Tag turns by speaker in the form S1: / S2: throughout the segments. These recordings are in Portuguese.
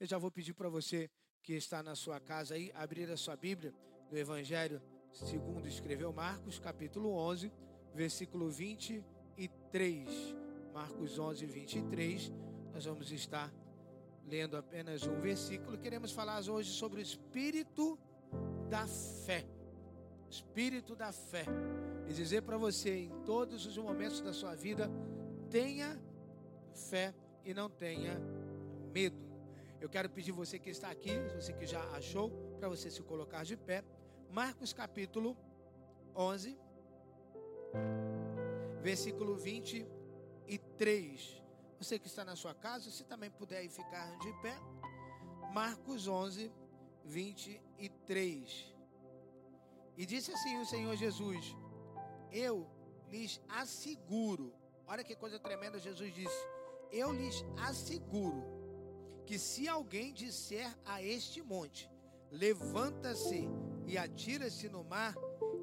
S1: Eu já vou pedir para você que está na sua casa aí abrir a sua Bíblia no Evangelho segundo escreveu Marcos, capítulo 11, versículo 23. Marcos 11, 23. Nós vamos estar lendo apenas um versículo. Queremos falar hoje sobre o espírito da fé. Espírito da fé. E dizer para você, em todos os momentos da sua vida, tenha fé e não tenha medo. Eu quero pedir você que está aqui, você que já achou, para você se colocar de pé. Marcos capítulo 11, versículo 23. Você que está na sua casa, se também puder ficar de pé. Marcos 11, 23. E disse assim o Senhor Jesus: Eu lhes asseguro. Olha que coisa tremenda Jesus disse. Eu lhes asseguro que se alguém disser a este monte: Levanta-se e atira-se no mar,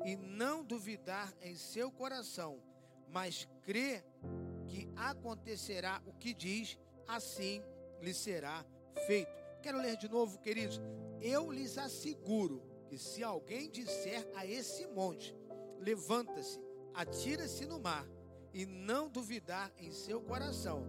S1: e não duvidar em seu coração, mas crê que acontecerá o que diz, assim lhe será feito. Quero ler de novo, queridos. Eu lhes asseguro que se alguém disser a esse monte: levanta-se, atira-se no mar, e não duvidar em seu coração,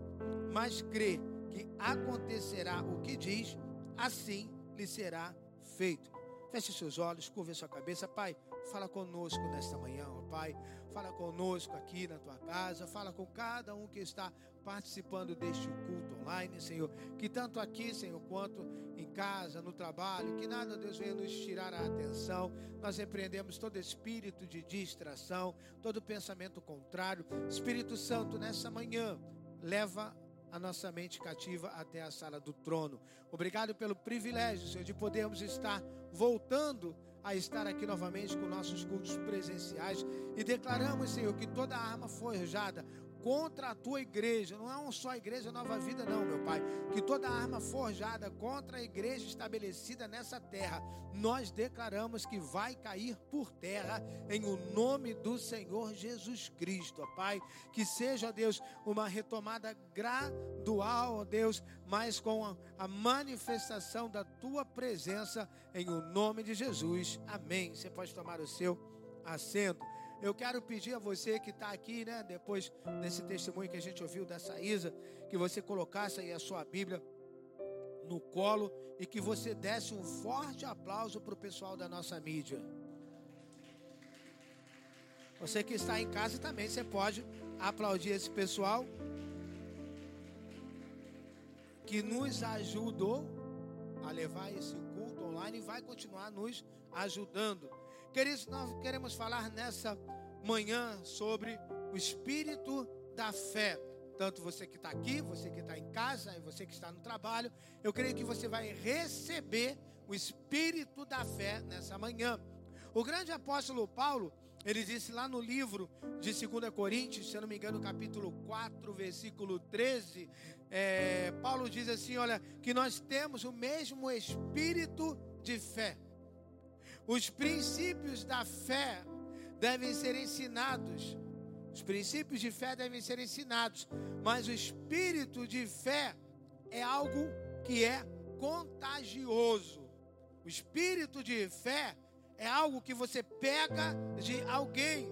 S1: mas crê que acontecerá o que diz, assim lhe será feito. Feche seus olhos, curva sua cabeça. Pai, fala conosco nesta manhã, ó Pai. Fala conosco aqui na tua casa. Fala com cada um que está participando deste culto online, Senhor. Que tanto aqui, Senhor, quanto em casa, no trabalho, que nada, Deus, venha nos tirar a atenção. Nós repreendemos todo espírito de distração, todo pensamento contrário. Espírito Santo, nessa manhã, leva a nossa mente cativa até a sala do trono. Obrigado pelo privilégio, Senhor, de podermos estar voltando a estar aqui novamente com nossos cultos presenciais e declaramos, Senhor, que toda arma forjada contra a tua igreja, não é uma só igreja nova vida, não, meu Pai. Que toda arma forjada contra a igreja estabelecida nessa terra, nós declaramos que vai cair por terra em o nome do Senhor Jesus Cristo, ó Pai. Que seja, Deus, uma retomada gradual, ó Deus, mas com a, a manifestação da tua presença em o nome de Jesus. Amém. Você pode tomar o seu assento. Eu quero pedir a você que está aqui, né, depois desse testemunho que a gente ouviu dessa Isa, que você colocasse aí a sua Bíblia no colo e que você desse um forte aplauso para o pessoal da nossa mídia. Você que está em casa também, você pode aplaudir esse pessoal que nos ajudou a levar esse culto online e vai continuar nos ajudando. Queridos, nós queremos falar nessa manhã sobre o espírito da fé. Tanto você que está aqui, você que está em casa e você que está no trabalho, eu creio que você vai receber o espírito da fé nessa manhã. O grande apóstolo Paulo, ele disse lá no livro de 2 Coríntios, se eu não me engano, capítulo 4, versículo 13, é, Paulo diz assim: olha, que nós temos o mesmo espírito de fé. Os princípios da fé devem ser ensinados. Os princípios de fé devem ser ensinados, mas o espírito de fé é algo que é contagioso. O espírito de fé é algo que você pega de alguém.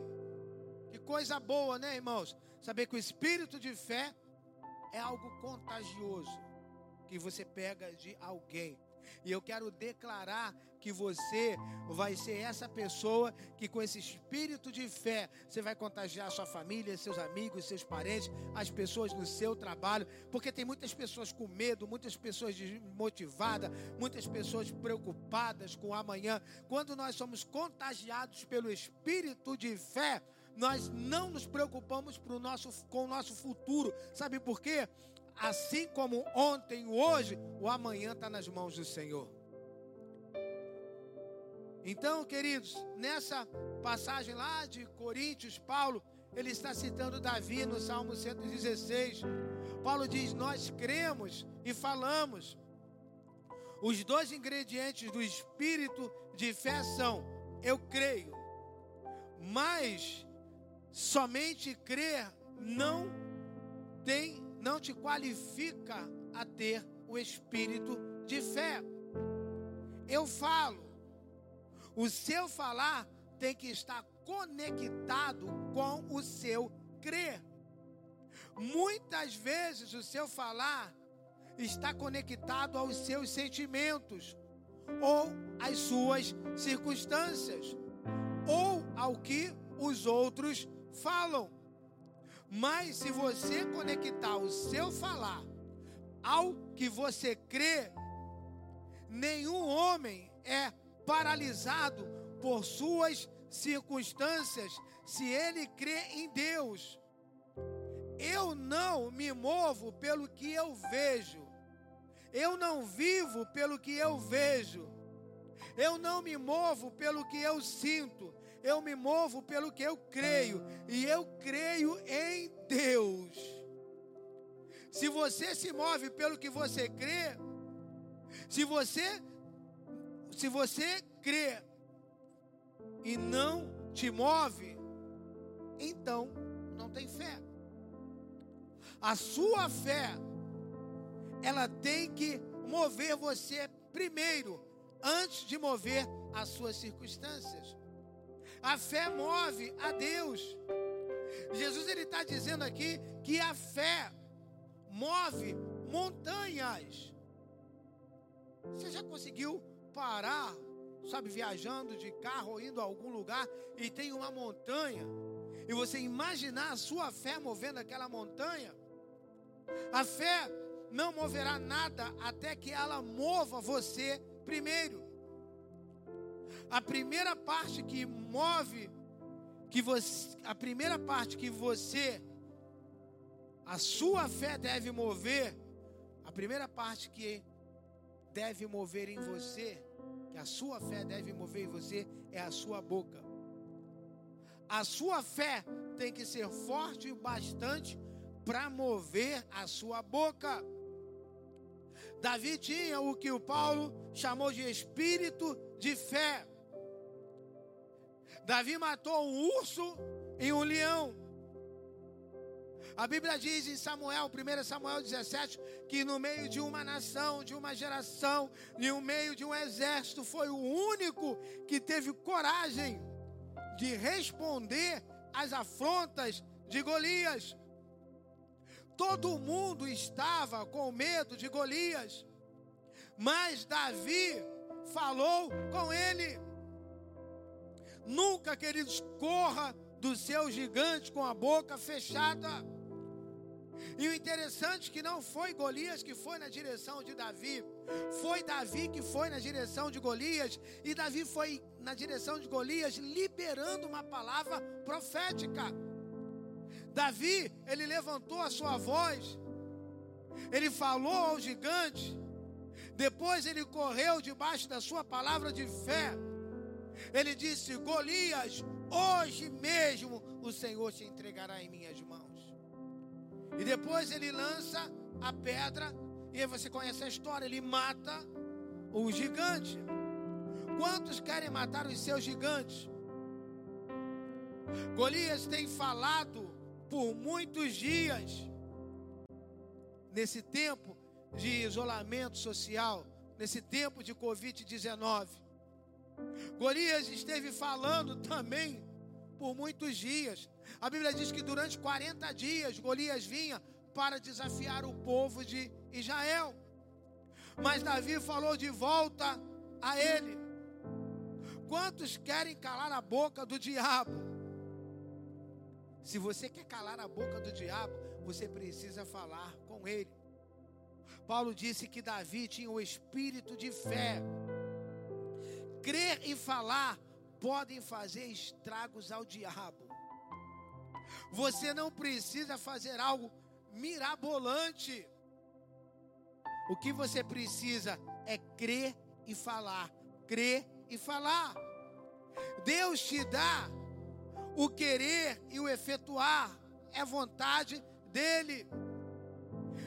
S1: Que coisa boa, né, irmãos? Saber que o espírito de fé é algo contagioso que você pega de alguém. E eu quero declarar que você vai ser essa pessoa que, com esse espírito de fé, você vai contagiar sua família, seus amigos, seus parentes, as pessoas no seu trabalho, porque tem muitas pessoas com medo, muitas pessoas desmotivadas, muitas pessoas preocupadas com o amanhã. Quando nós somos contagiados pelo espírito de fé, nós não nos preocupamos pro nosso, com o nosso futuro. Sabe por quê? assim como ontem hoje, o amanhã está nas mãos do Senhor. Então, queridos, nessa passagem lá de Coríntios, Paulo, ele está citando Davi no Salmo 116. Paulo diz: Nós cremos e falamos. Os dois ingredientes do espírito de fé são: eu creio, mas somente crer não tem não te qualifica a ter o espírito de fé. Eu falo. O seu falar tem que estar conectado com o seu crer. Muitas vezes o seu falar está conectado aos seus sentimentos, ou às suas circunstâncias, ou ao que os outros falam. Mas se você conectar o seu falar ao que você crê, nenhum homem é paralisado por suas circunstâncias se ele crê em Deus. Eu não me movo pelo que eu vejo. Eu não vivo pelo que eu vejo. Eu não me movo pelo que eu sinto. Eu me movo pelo que eu creio. E eu creio em Deus. Se você se move pelo que você crê, se você se você crê e não te move, então não tem fé. A sua fé, ela tem que mover você primeiro, antes de mover as suas circunstâncias. A fé move a Deus. Jesus ele está dizendo aqui que a fé move montanhas. Você já conseguiu parar sabe, viajando de carro ou indo a algum lugar e tem uma montanha, e você imaginar a sua fé movendo aquela montanha, a fé não moverá nada até que ela mova você primeiro. A primeira parte que move, que você, a primeira parte que você, a sua fé deve mover, a primeira parte que deve mover em você que a sua fé deve mover em você é a sua boca. A sua fé tem que ser forte o bastante para mover a sua boca. Davi tinha o que o Paulo chamou de espírito de fé. Davi matou um urso e um leão. A Bíblia diz em Samuel, 1 Samuel 17, que no meio de uma nação, de uma geração, no meio de um exército, foi o único que teve coragem de responder às afrontas de Golias. Todo mundo estava com medo de Golias, mas Davi falou com ele. Nunca, queridos, corra do seu gigante com a boca fechada. E o interessante é que não foi Golias que foi na direção de Davi, foi Davi que foi na direção de Golias, e Davi foi na direção de Golias liberando uma palavra profética. Davi, ele levantou a sua voz, ele falou ao gigante, depois ele correu debaixo da sua palavra de fé. Ele disse: Golias, hoje mesmo o Senhor te entregará em minhas mãos. E depois ele lança a pedra, e aí você conhece a história, ele mata o gigante. Quantos querem matar os seus gigantes? Golias tem falado por muitos dias, nesse tempo de isolamento social, nesse tempo de Covid-19. Golias esteve falando também por muitos dias. A Bíblia diz que durante 40 dias Golias vinha para desafiar o povo de Israel. Mas Davi falou de volta a ele. Quantos querem calar a boca do diabo? Se você quer calar a boca do diabo, você precisa falar com ele. Paulo disse que Davi tinha o espírito de fé. Crer e falar podem fazer estragos ao diabo. Você não precisa fazer algo mirabolante. O que você precisa é crer e falar, crer e falar. Deus te dá o querer e o efetuar, é vontade dele.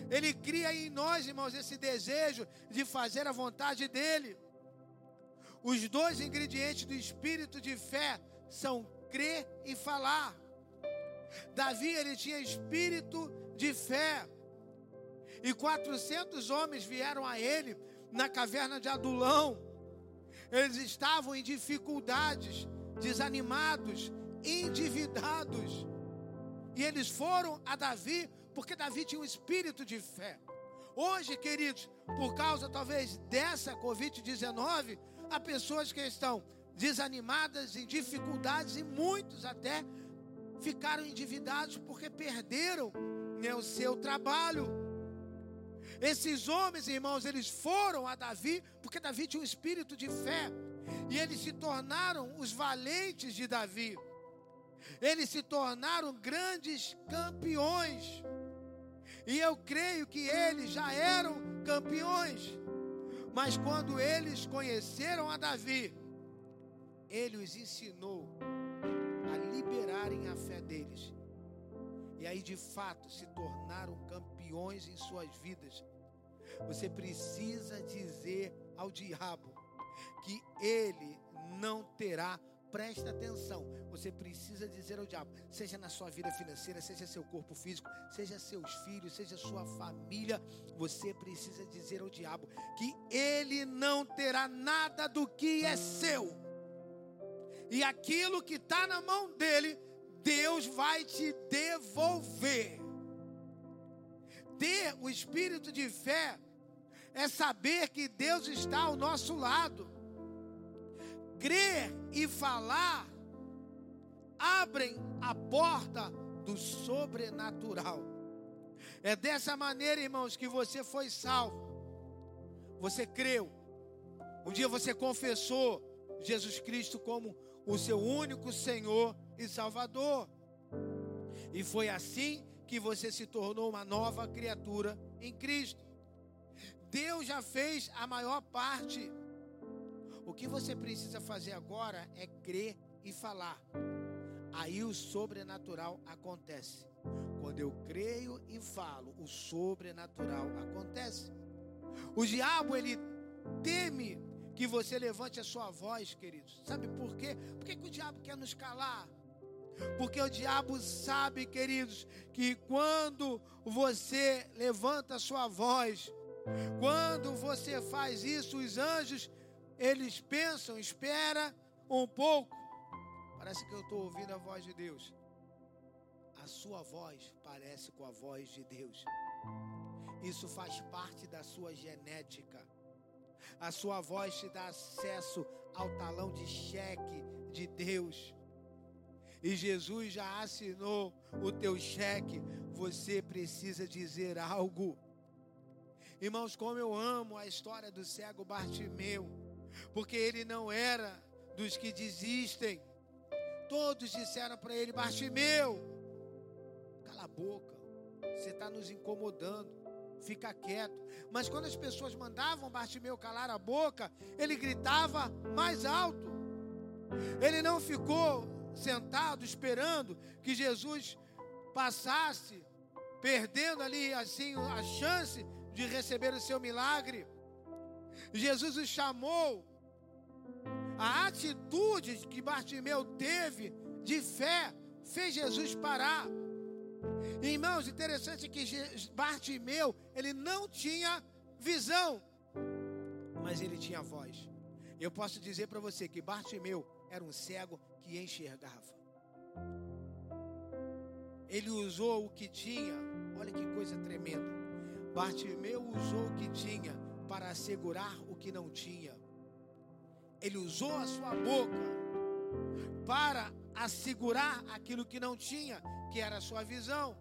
S1: Ele cria em nós, irmãos, esse desejo de fazer a vontade dele. Os dois ingredientes do espírito de fé são crer e falar. Davi ele tinha espírito de fé. E 400 homens vieram a ele na caverna de Adulão. Eles estavam em dificuldades, desanimados, endividados. E eles foram a Davi porque Davi tinha um espírito de fé. Hoje, queridos, por causa talvez dessa Covid-19, há pessoas que estão desanimadas, em dificuldades e muitos até ficaram endividados porque perderam né, o seu trabalho. Esses homens, irmãos, eles foram a Davi porque Davi tinha um espírito de fé e eles se tornaram os valentes de Davi. Eles se tornaram grandes campeões. E eu creio que eles já eram campeões. Mas quando eles conheceram a Davi, ele os ensinou liberarem a fé deles. E aí, de fato, se tornaram campeões em suas vidas. Você precisa dizer ao diabo que ele não terá Presta atenção. Você precisa dizer ao diabo, seja na sua vida financeira, seja seu corpo físico, seja seus filhos, seja sua família, você precisa dizer ao diabo que ele não terá nada do que é seu. E aquilo que está na mão dele, Deus vai te devolver. Ter o espírito de fé é saber que Deus está ao nosso lado crer e falar abrem a porta do sobrenatural. É dessa maneira, irmãos, que você foi salvo. Você creu. Um dia você confessou Jesus Cristo como o seu único Senhor e Salvador. E foi assim que você se tornou uma nova criatura em Cristo. Deus já fez a maior parte o que você precisa fazer agora é crer e falar. Aí o sobrenatural acontece. Quando eu creio e falo, o sobrenatural acontece. O diabo, ele teme que você levante a sua voz, queridos. Sabe por quê? Por que, que o diabo quer nos calar? Porque o diabo sabe, queridos, que quando você levanta a sua voz, quando você faz isso, os anjos eles pensam, espera um pouco. Parece que eu estou ouvindo a voz de Deus. A sua voz parece com a voz de Deus. Isso faz parte da sua genética. A sua voz te dá acesso ao talão de cheque de Deus. E Jesus já assinou o teu cheque. Você precisa dizer algo. Irmãos, como eu amo a história do cego Bartimeu porque ele não era dos que desistem. Todos disseram para ele: Bartimeu, cala a boca, você está nos incomodando, fica quieto. Mas quando as pessoas mandavam Bartimeu calar a boca, ele gritava mais alto. Ele não ficou sentado esperando que Jesus passasse, perdendo ali assim a chance de receber o seu milagre. Jesus o chamou a atitude que Bartimeu teve de fé fez Jesus parar. Irmãos, interessante que Bartimeu, ele não tinha visão, mas ele tinha voz. Eu posso dizer para você que Bartimeu era um cego que enxergava. Ele usou o que tinha, olha que coisa tremenda. Bartimeu usou o que tinha para assegurar o que não tinha. Ele usou a sua boca para assegurar aquilo que não tinha, que era a sua visão.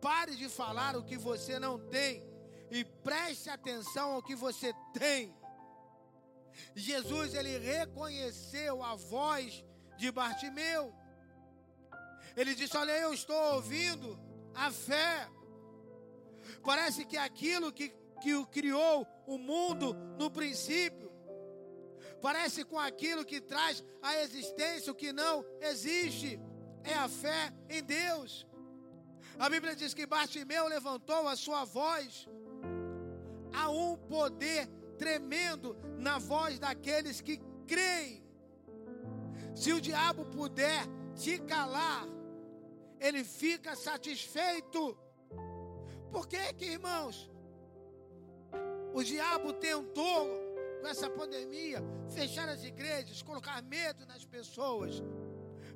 S1: Pare de falar o que você não tem e preste atenção ao que você tem. Jesus ele reconheceu a voz de Bartimeu. Ele disse: Olha, eu estou ouvindo a fé. Parece que aquilo que, que o criou o mundo no princípio parece com aquilo que traz a existência o que não existe. É a fé em Deus. A Bíblia diz que Bartimeu levantou a sua voz. Há um poder tremendo na voz daqueles que creem. Se o diabo puder te calar, ele fica satisfeito. Por que que, irmãos? O diabo tentou, com essa pandemia, fechar as igrejas, colocar medo nas pessoas.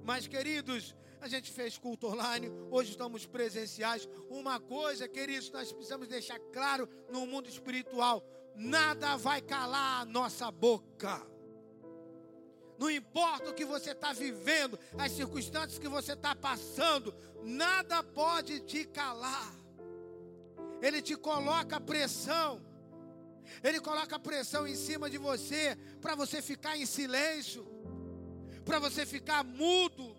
S1: Mas, queridos, a gente fez culto online, hoje estamos presenciais. Uma coisa, queridos, nós precisamos deixar claro no mundo espiritual: nada vai calar a nossa boca. Não importa o que você está vivendo, as circunstâncias que você está passando, nada pode te calar. Ele te coloca pressão. Ele coloca pressão em cima de você para você ficar em silêncio, para você ficar mudo.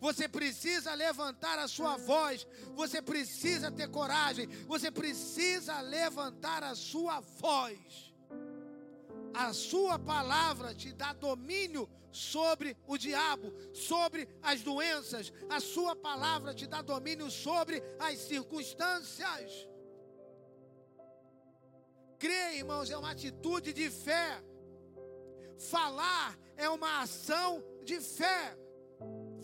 S1: Você precisa levantar a sua voz, você precisa ter coragem, você precisa levantar a sua voz. A sua palavra te dá domínio sobre o diabo, sobre as doenças. A sua palavra te dá domínio sobre as circunstâncias. Crer, irmãos, é uma atitude de fé. Falar é uma ação de fé.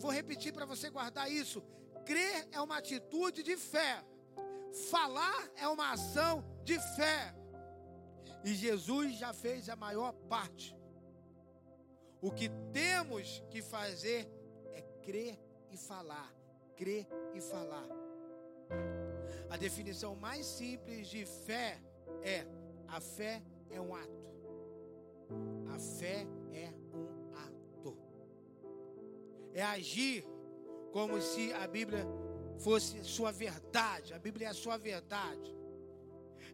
S1: Vou repetir para você guardar isso. Crer é uma atitude de fé. Falar é uma ação de fé. E Jesus já fez a maior parte. O que temos que fazer é crer e falar. Crer e falar. A definição mais simples de fé é: a fé é um ato. A fé é É agir como se a Bíblia fosse sua verdade. A Bíblia é a sua verdade.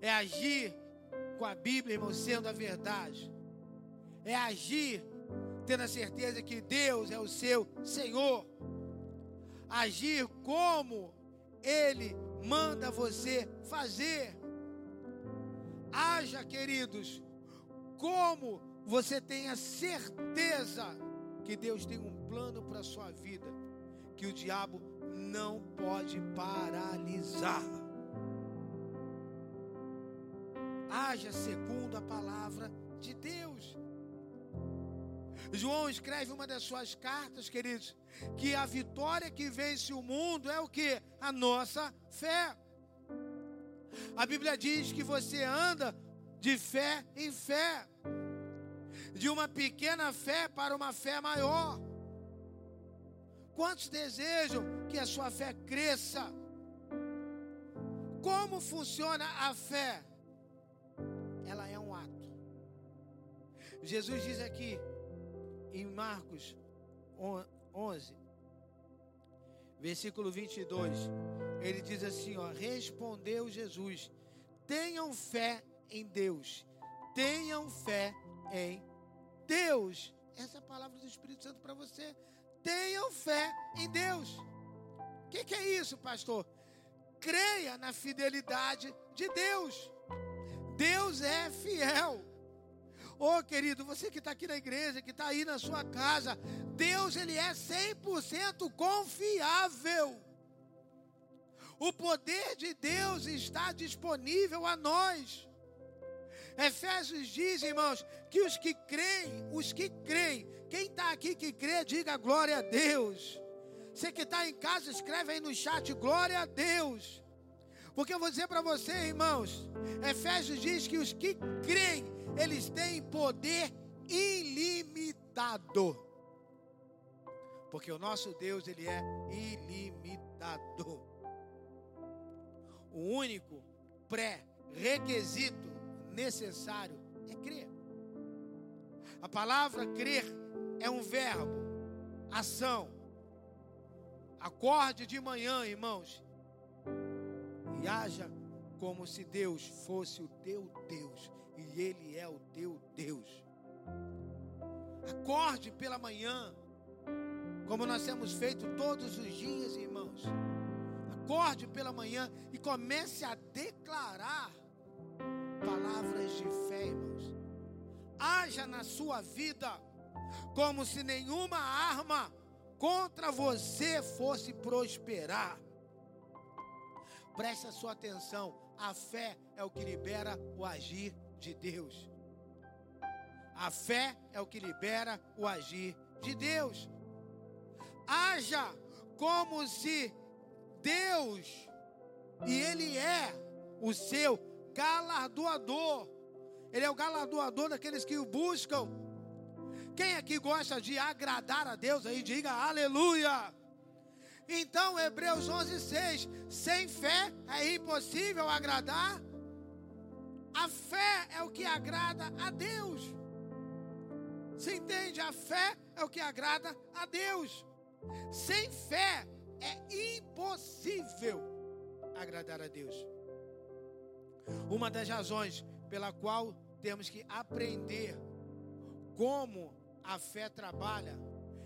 S1: É agir com a Bíblia, irmão, sendo a verdade. É agir tendo a certeza que Deus é o seu Senhor. Agir como Ele manda você fazer. Haja, queridos, como você tem a certeza que Deus tem um plano para a sua vida, que o diabo não pode paralisar. haja segundo a palavra de Deus. João escreve uma das suas cartas, queridos, que a vitória que vence o mundo é o que? A nossa fé. A Bíblia diz que você anda de fé em fé, de uma pequena fé para uma fé maior. Quantos desejam que a sua fé cresça? Como funciona a fé? ela é um ato. Jesus diz aqui em Marcos 11, versículo 22, ele diz assim, ó, respondeu Jesus: Tenham fé em Deus. Tenham fé em Deus. Essa é a palavra do Espírito Santo para você. Tenham fé em Deus. O que, que é isso, pastor? Creia na fidelidade de Deus. Deus é fiel. Ô oh, querido, você que está aqui na igreja, que está aí na sua casa, Deus ele é 100% confiável. O poder de Deus está disponível a nós. Efésios diz, irmãos, que os que creem, os que creem, quem está aqui que crê, diga glória a Deus. Você que está em casa, escreve aí no chat, glória a Deus. Porque eu vou dizer para você, irmãos, Efésios diz que os que creem, eles têm poder ilimitado. Porque o nosso Deus, ele é ilimitado. O único pré-requisito necessário é crer. A palavra crer é um verbo, ação. Acorde de manhã, irmãos, e haja como se Deus fosse o teu Deus e Ele é o teu Deus. Acorde pela manhã, como nós temos feito todos os dias, irmãos. Acorde pela manhã e comece a declarar palavras de fé, irmãos. Haja na sua vida como se nenhuma arma contra você fosse prosperar. Preste a sua atenção. A fé é o que libera o agir de Deus. A fé é o que libera o agir de Deus. Haja como se Deus, e Ele é o seu galardoador. Ele é o galardoador daqueles que o buscam. Quem aqui gosta de agradar a Deus aí, diga aleluia. Então, Hebreus 11, 6. Sem fé é impossível agradar. A fé é o que agrada a Deus. Você entende? A fé é o que agrada a Deus. Sem fé é impossível agradar a Deus. Uma das razões pela qual temos que aprender como a fé trabalha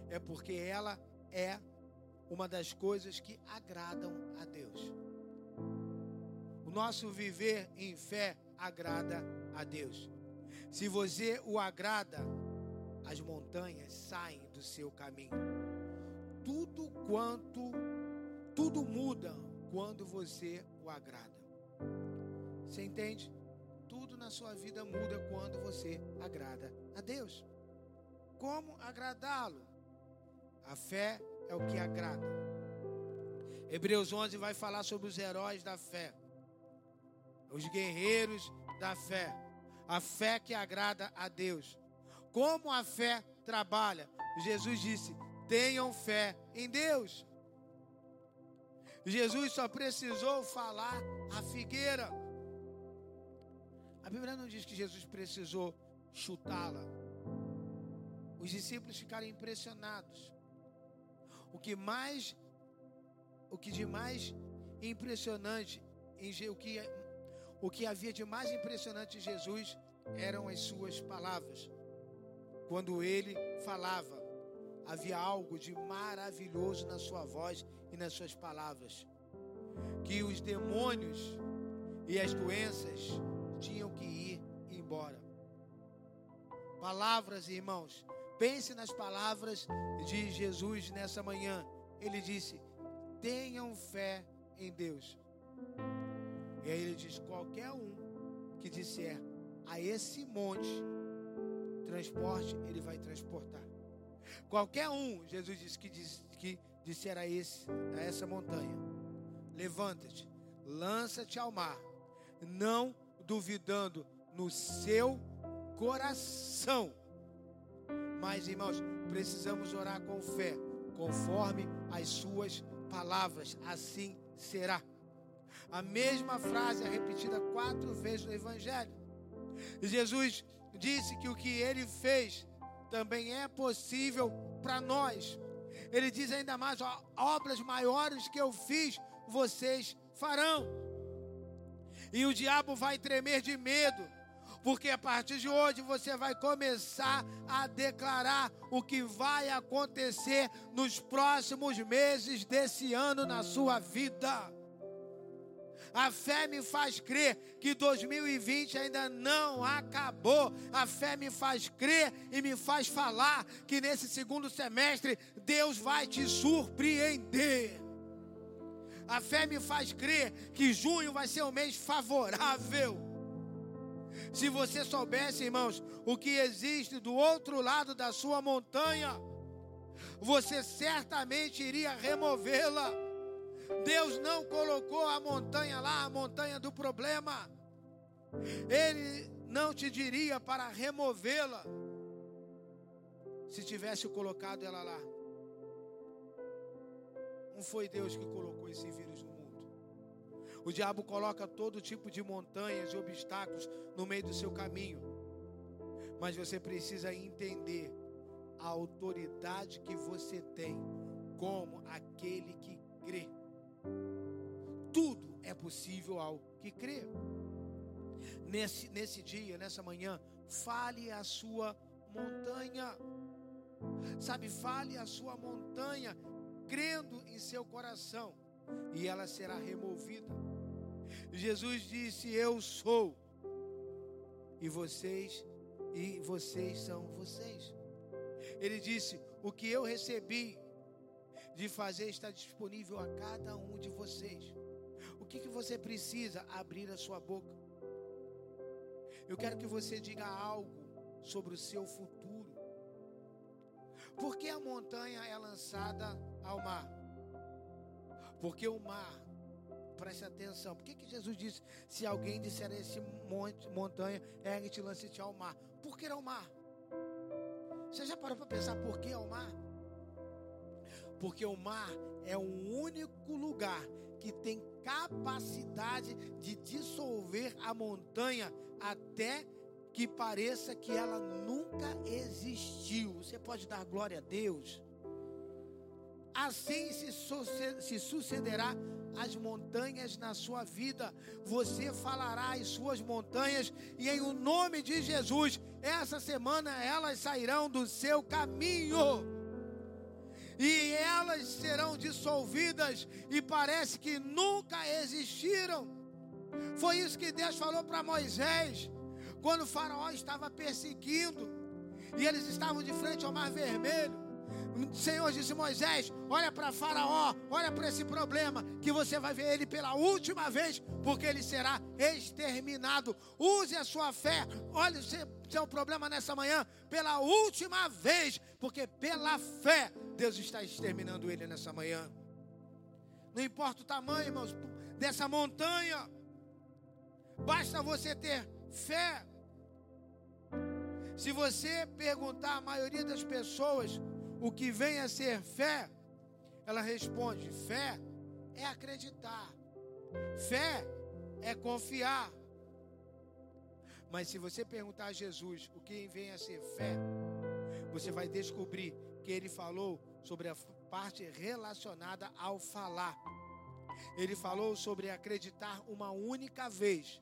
S1: é porque ela é uma das coisas que agradam a Deus. O nosso viver em fé agrada a Deus. Se você o agrada, as montanhas saem do seu caminho. Tudo quanto tudo muda quando você o agrada. Você entende? Tudo na sua vida muda quando você agrada a Deus. Como agradá-lo? A fé é o que agrada. Hebreus 11 vai falar sobre os heróis da fé, os guerreiros da fé, a fé que agrada a Deus. Como a fé trabalha? Jesus disse: tenham fé em Deus. Jesus só precisou falar a figueira. Bíblia não diz que Jesus precisou chutá-la. Os discípulos ficaram impressionados. O que mais, o que de mais impressionante, o que, o que havia de mais impressionante em Jesus eram as suas palavras. Quando ele falava, havia algo de maravilhoso na sua voz e nas suas palavras. Que os demônios e as doenças tinham que ir embora. Palavras, irmãos, pense nas palavras de Jesus nessa manhã. Ele disse: tenham fé em Deus. E aí ele diz: qualquer um que disser a esse monte, transporte, ele vai transportar. Qualquer um, Jesus disse que, diz, que disser a, esse, a essa montanha: levanta-te, lança-te ao mar, não duvidando no seu coração. Mas, irmãos, precisamos orar com fé, conforme as suas palavras, assim será. A mesma frase é repetida quatro vezes no Evangelho. Jesus disse que o que ele fez também é possível para nós. Ele diz ainda mais: ó, obras maiores que eu fiz, vocês farão. E o diabo vai tremer de medo, porque a partir de hoje você vai começar a declarar o que vai acontecer nos próximos meses desse ano na sua vida. A fé me faz crer que 2020 ainda não acabou. A fé me faz crer e me faz falar que nesse segundo semestre Deus vai te surpreender. A fé me faz crer que junho vai ser um mês favorável. Se você soubesse, irmãos, o que existe do outro lado da sua montanha, você certamente iria removê-la. Deus não colocou a montanha lá, a montanha do problema. Ele não te diria para removê-la se tivesse colocado ela lá. Não foi Deus que colocou esse vírus no mundo. O diabo coloca todo tipo de montanhas e obstáculos no meio do seu caminho. Mas você precisa entender a autoridade que você tem como aquele que crê. Tudo é possível ao que crê. Nesse, nesse dia, nessa manhã, fale a sua montanha. Sabe, fale a sua montanha, crendo em seu coração, e ela será removida. Jesus disse: Eu sou, e vocês, e vocês são vocês. Ele disse: O que eu recebi, de fazer está disponível a cada um de vocês. O que, que você precisa? Abrir a sua boca. Eu quero que você diga algo sobre o seu futuro. Por que a montanha é lançada ao mar? Porque o mar preste atenção. Por que, que Jesus disse: se alguém disser a esse monte, montanha, ergue-te, lance-te ao mar? Por que ao mar? Você já parou para pensar por que ao mar? Porque o mar é o único lugar que tem capacidade de dissolver a montanha até que pareça que ela nunca existiu. Você pode dar glória a Deus? Assim se, sucederá as montanhas na sua vida. Você falará as suas montanhas e em o nome de Jesus, essa semana elas sairão do seu caminho. E elas serão dissolvidas e parece que nunca existiram. Foi isso que Deus falou para Moisés quando o faraó estava perseguindo e eles estavam de frente ao mar vermelho. Senhor disse: Moisés, olha para Faraó, olha para esse problema, que você vai ver ele pela última vez, porque ele será exterminado. Use a sua fé, olha o seu problema nessa manhã, pela última vez, porque pela fé Deus está exterminando ele nessa manhã. Não importa o tamanho, irmãos, dessa montanha, basta você ter fé. Se você perguntar a maioria das pessoas o que vem a ser fé, ela responde: fé é acreditar, fé é confiar. Mas se você perguntar a Jesus o que vem a ser fé, você vai descobrir que ele falou sobre a parte relacionada ao falar. Ele falou sobre acreditar uma única vez,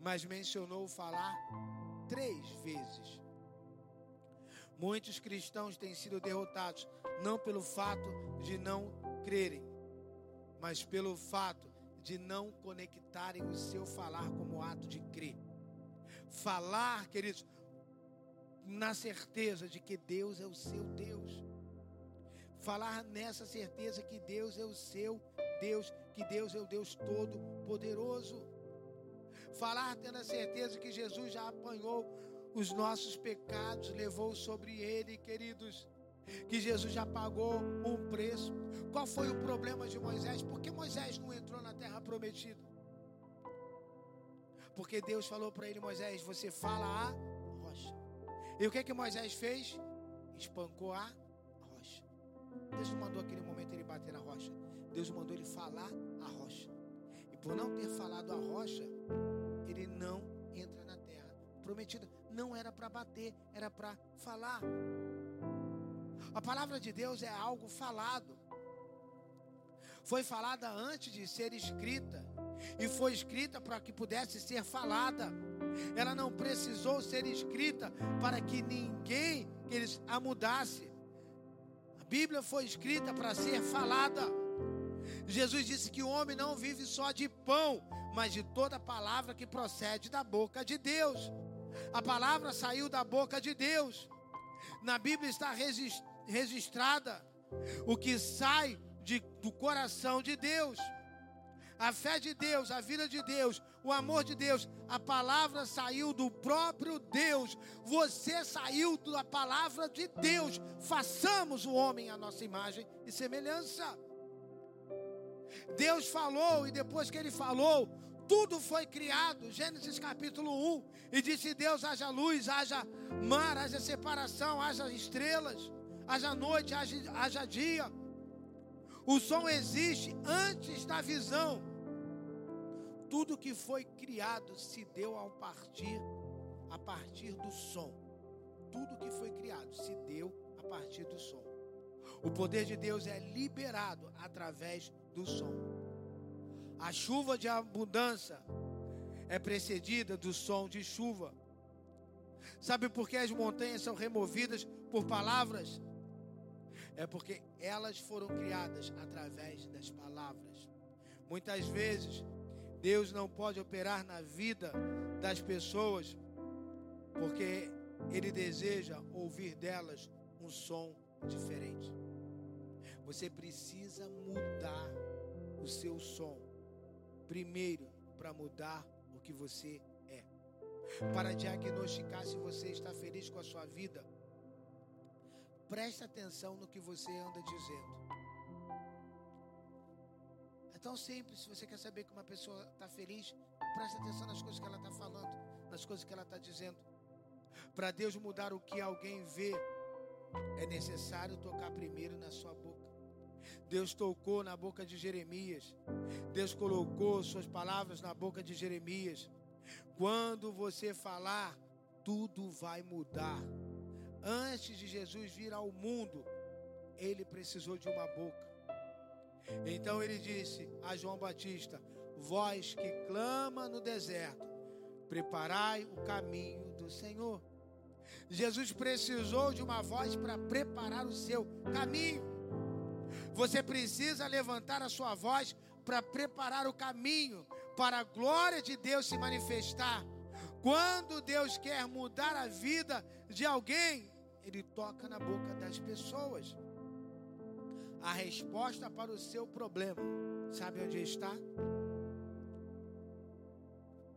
S1: mas mencionou falar três vezes. Muitos cristãos têm sido derrotados não pelo fato de não crerem, mas pelo fato de não conectarem o seu falar como ato de crer. Falar, queridos, na certeza de que Deus é o seu Deus. Falar nessa certeza que Deus é o seu Deus, que Deus é o Deus todo-poderoso. Falar tendo a certeza que Jesus já apanhou os nossos pecados, levou sobre ele, queridos. Que Jesus já pagou um preço. Qual foi o problema de Moisés? Por que Moisés não entrou na terra prometida? Porque Deus falou para ele, Moisés, você fala a rocha. E o que que Moisés fez? Espancou a rocha. Deus não mandou aquele momento ele bater na rocha. Deus mandou ele falar a rocha. E por não ter falado a rocha, ele não entra na terra prometida. Não era para bater, era para falar. A palavra de Deus é algo falado. Foi falada antes de ser escrita. E foi escrita para que pudesse ser falada. Ela não precisou ser escrita para que ninguém eles a mudasse. A Bíblia foi escrita para ser falada. Jesus disse que o homem não vive só de pão, mas de toda palavra que procede da boca de Deus. A palavra saiu da boca de Deus. Na Bíblia está registrada o que sai de, do coração de Deus. A fé de Deus, a vida de Deus, o amor de Deus, a palavra saiu do próprio Deus. Você saiu da palavra de Deus. Façamos o homem a nossa imagem e semelhança. Deus falou, e depois que ele falou, tudo foi criado. Gênesis capítulo 1. E disse Deus: haja luz, haja mar, haja separação, haja estrelas, haja noite, haja, haja dia. O som existe antes da visão. Tudo que foi criado se deu ao partir a partir do som. Tudo que foi criado se deu a partir do som. O poder de Deus é liberado através do som. A chuva de abundância é precedida do som de chuva. Sabe por que as montanhas são removidas por palavras? É porque elas foram criadas através das palavras. Muitas vezes, Deus não pode operar na vida das pessoas porque Ele deseja ouvir delas um som diferente. Você precisa mudar o seu som. Primeiro, para mudar o que você é. Para diagnosticar se você está feliz com a sua vida, preste atenção no que você anda dizendo. tão simples. Se você quer saber que uma pessoa está feliz, preste atenção nas coisas que ela está falando, nas coisas que ela está dizendo. Para Deus mudar o que alguém vê, é necessário tocar primeiro na sua. Deus tocou na boca de Jeremias. Deus colocou suas palavras na boca de Jeremias. Quando você falar, tudo vai mudar. Antes de Jesus vir ao mundo, ele precisou de uma boca. Então ele disse a João Batista: Vós que clama no deserto, preparai o caminho do Senhor. Jesus precisou de uma voz para preparar o seu caminho. Você precisa levantar a sua voz para preparar o caminho para a glória de Deus se manifestar. Quando Deus quer mudar a vida de alguém, Ele toca na boca das pessoas. A resposta para o seu problema, sabe onde está?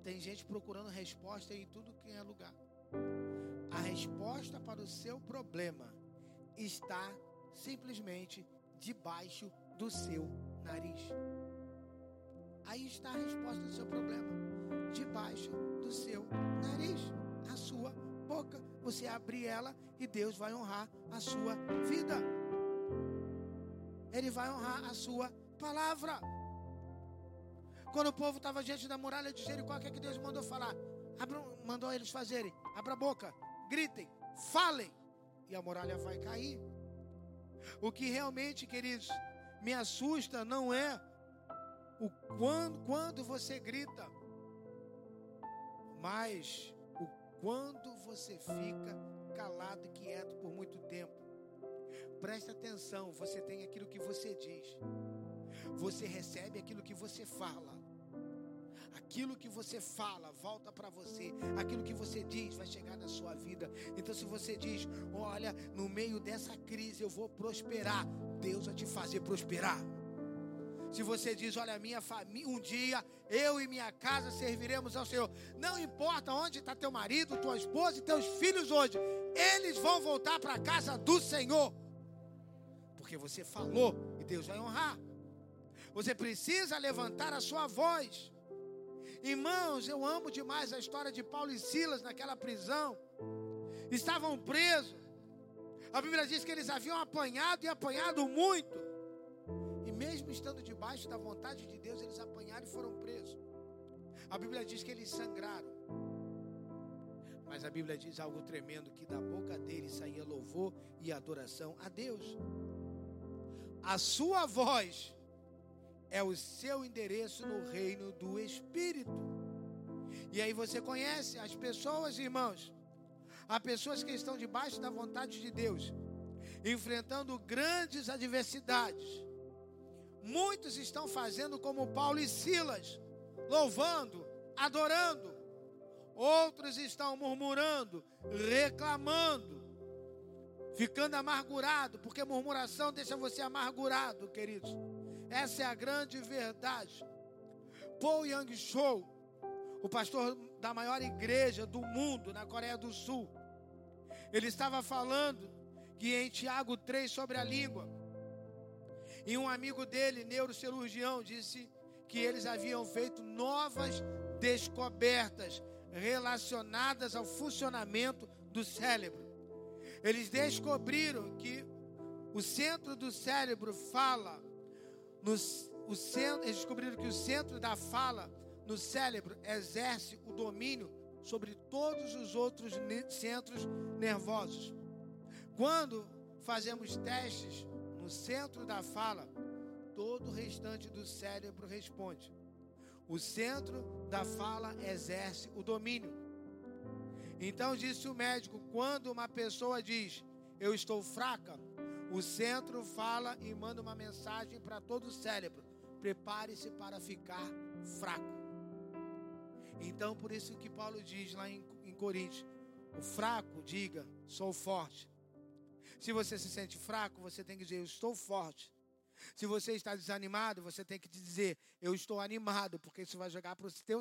S1: Tem gente procurando resposta em tudo que é lugar. A resposta para o seu problema está simplesmente debaixo do seu nariz. Aí está a resposta do seu problema. Debaixo do seu nariz, a sua boca. Você abrir ela e Deus vai honrar a sua vida. Ele vai honrar a sua palavra. Quando o povo estava diante da muralha de Jericó, o que, é que Deus mandou falar? Abra, mandou eles fazerem. Abra a boca, gritem, falem. E a muralha vai cair. O que realmente, queridos, me assusta não é o quando, quando você grita, mas o quando você fica calado e quieto por muito tempo. Presta atenção, você tem aquilo que você diz. Você recebe aquilo que você fala. Aquilo que você fala volta para você. Aquilo que você diz vai chegar na sua vida. Então, se você diz, olha, no meio dessa crise eu vou prosperar, Deus vai te fazer prosperar. Se você diz, olha, minha família, um dia eu e minha casa serviremos ao Senhor. Não importa onde está teu marido, tua esposa e teus filhos hoje, eles vão voltar para a casa do Senhor. Porque você falou e Deus vai honrar. Você precisa levantar a sua voz. Irmãos, eu amo demais a história de Paulo e Silas naquela prisão. Estavam presos. A Bíblia diz que eles haviam apanhado e apanhado muito. E mesmo estando debaixo da vontade de Deus, eles apanharam e foram presos. A Bíblia diz que eles sangraram. Mas a Bíblia diz algo tremendo: que da boca deles saía louvor e adoração a Deus. A sua voz é o seu endereço no reino do Espírito. E aí você conhece as pessoas, irmãos. Há pessoas que estão debaixo da vontade de Deus, enfrentando grandes adversidades. Muitos estão fazendo como Paulo e Silas, louvando, adorando. Outros estão murmurando, reclamando, ficando amargurado, porque murmuração deixa você amargurado, queridos. Essa é a grande verdade. Paul Yang Shou, o pastor da maior igreja do mundo na Coreia do Sul, ele estava falando que em Tiago 3 sobre a língua, e um amigo dele, neurocirurgião, disse que eles haviam feito novas descobertas relacionadas ao funcionamento do cérebro. Eles descobriram que o centro do cérebro fala o centro, eles descobriram que o centro da fala no cérebro exerce o domínio sobre todos os outros centros nervosos. Quando fazemos testes no centro da fala, todo o restante do cérebro responde. O centro da fala exerce o domínio. Então disse o médico: quando uma pessoa diz, Eu estou fraca, o centro fala e manda uma mensagem para todo o cérebro: prepare-se para ficar fraco. Então, por isso que Paulo diz lá em, em Coríntios: o fraco, diga, sou forte. Se você se sente fraco, você tem que dizer, eu estou forte. Se você está desanimado, você tem que dizer, eu estou animado, porque isso vai jogar para o teu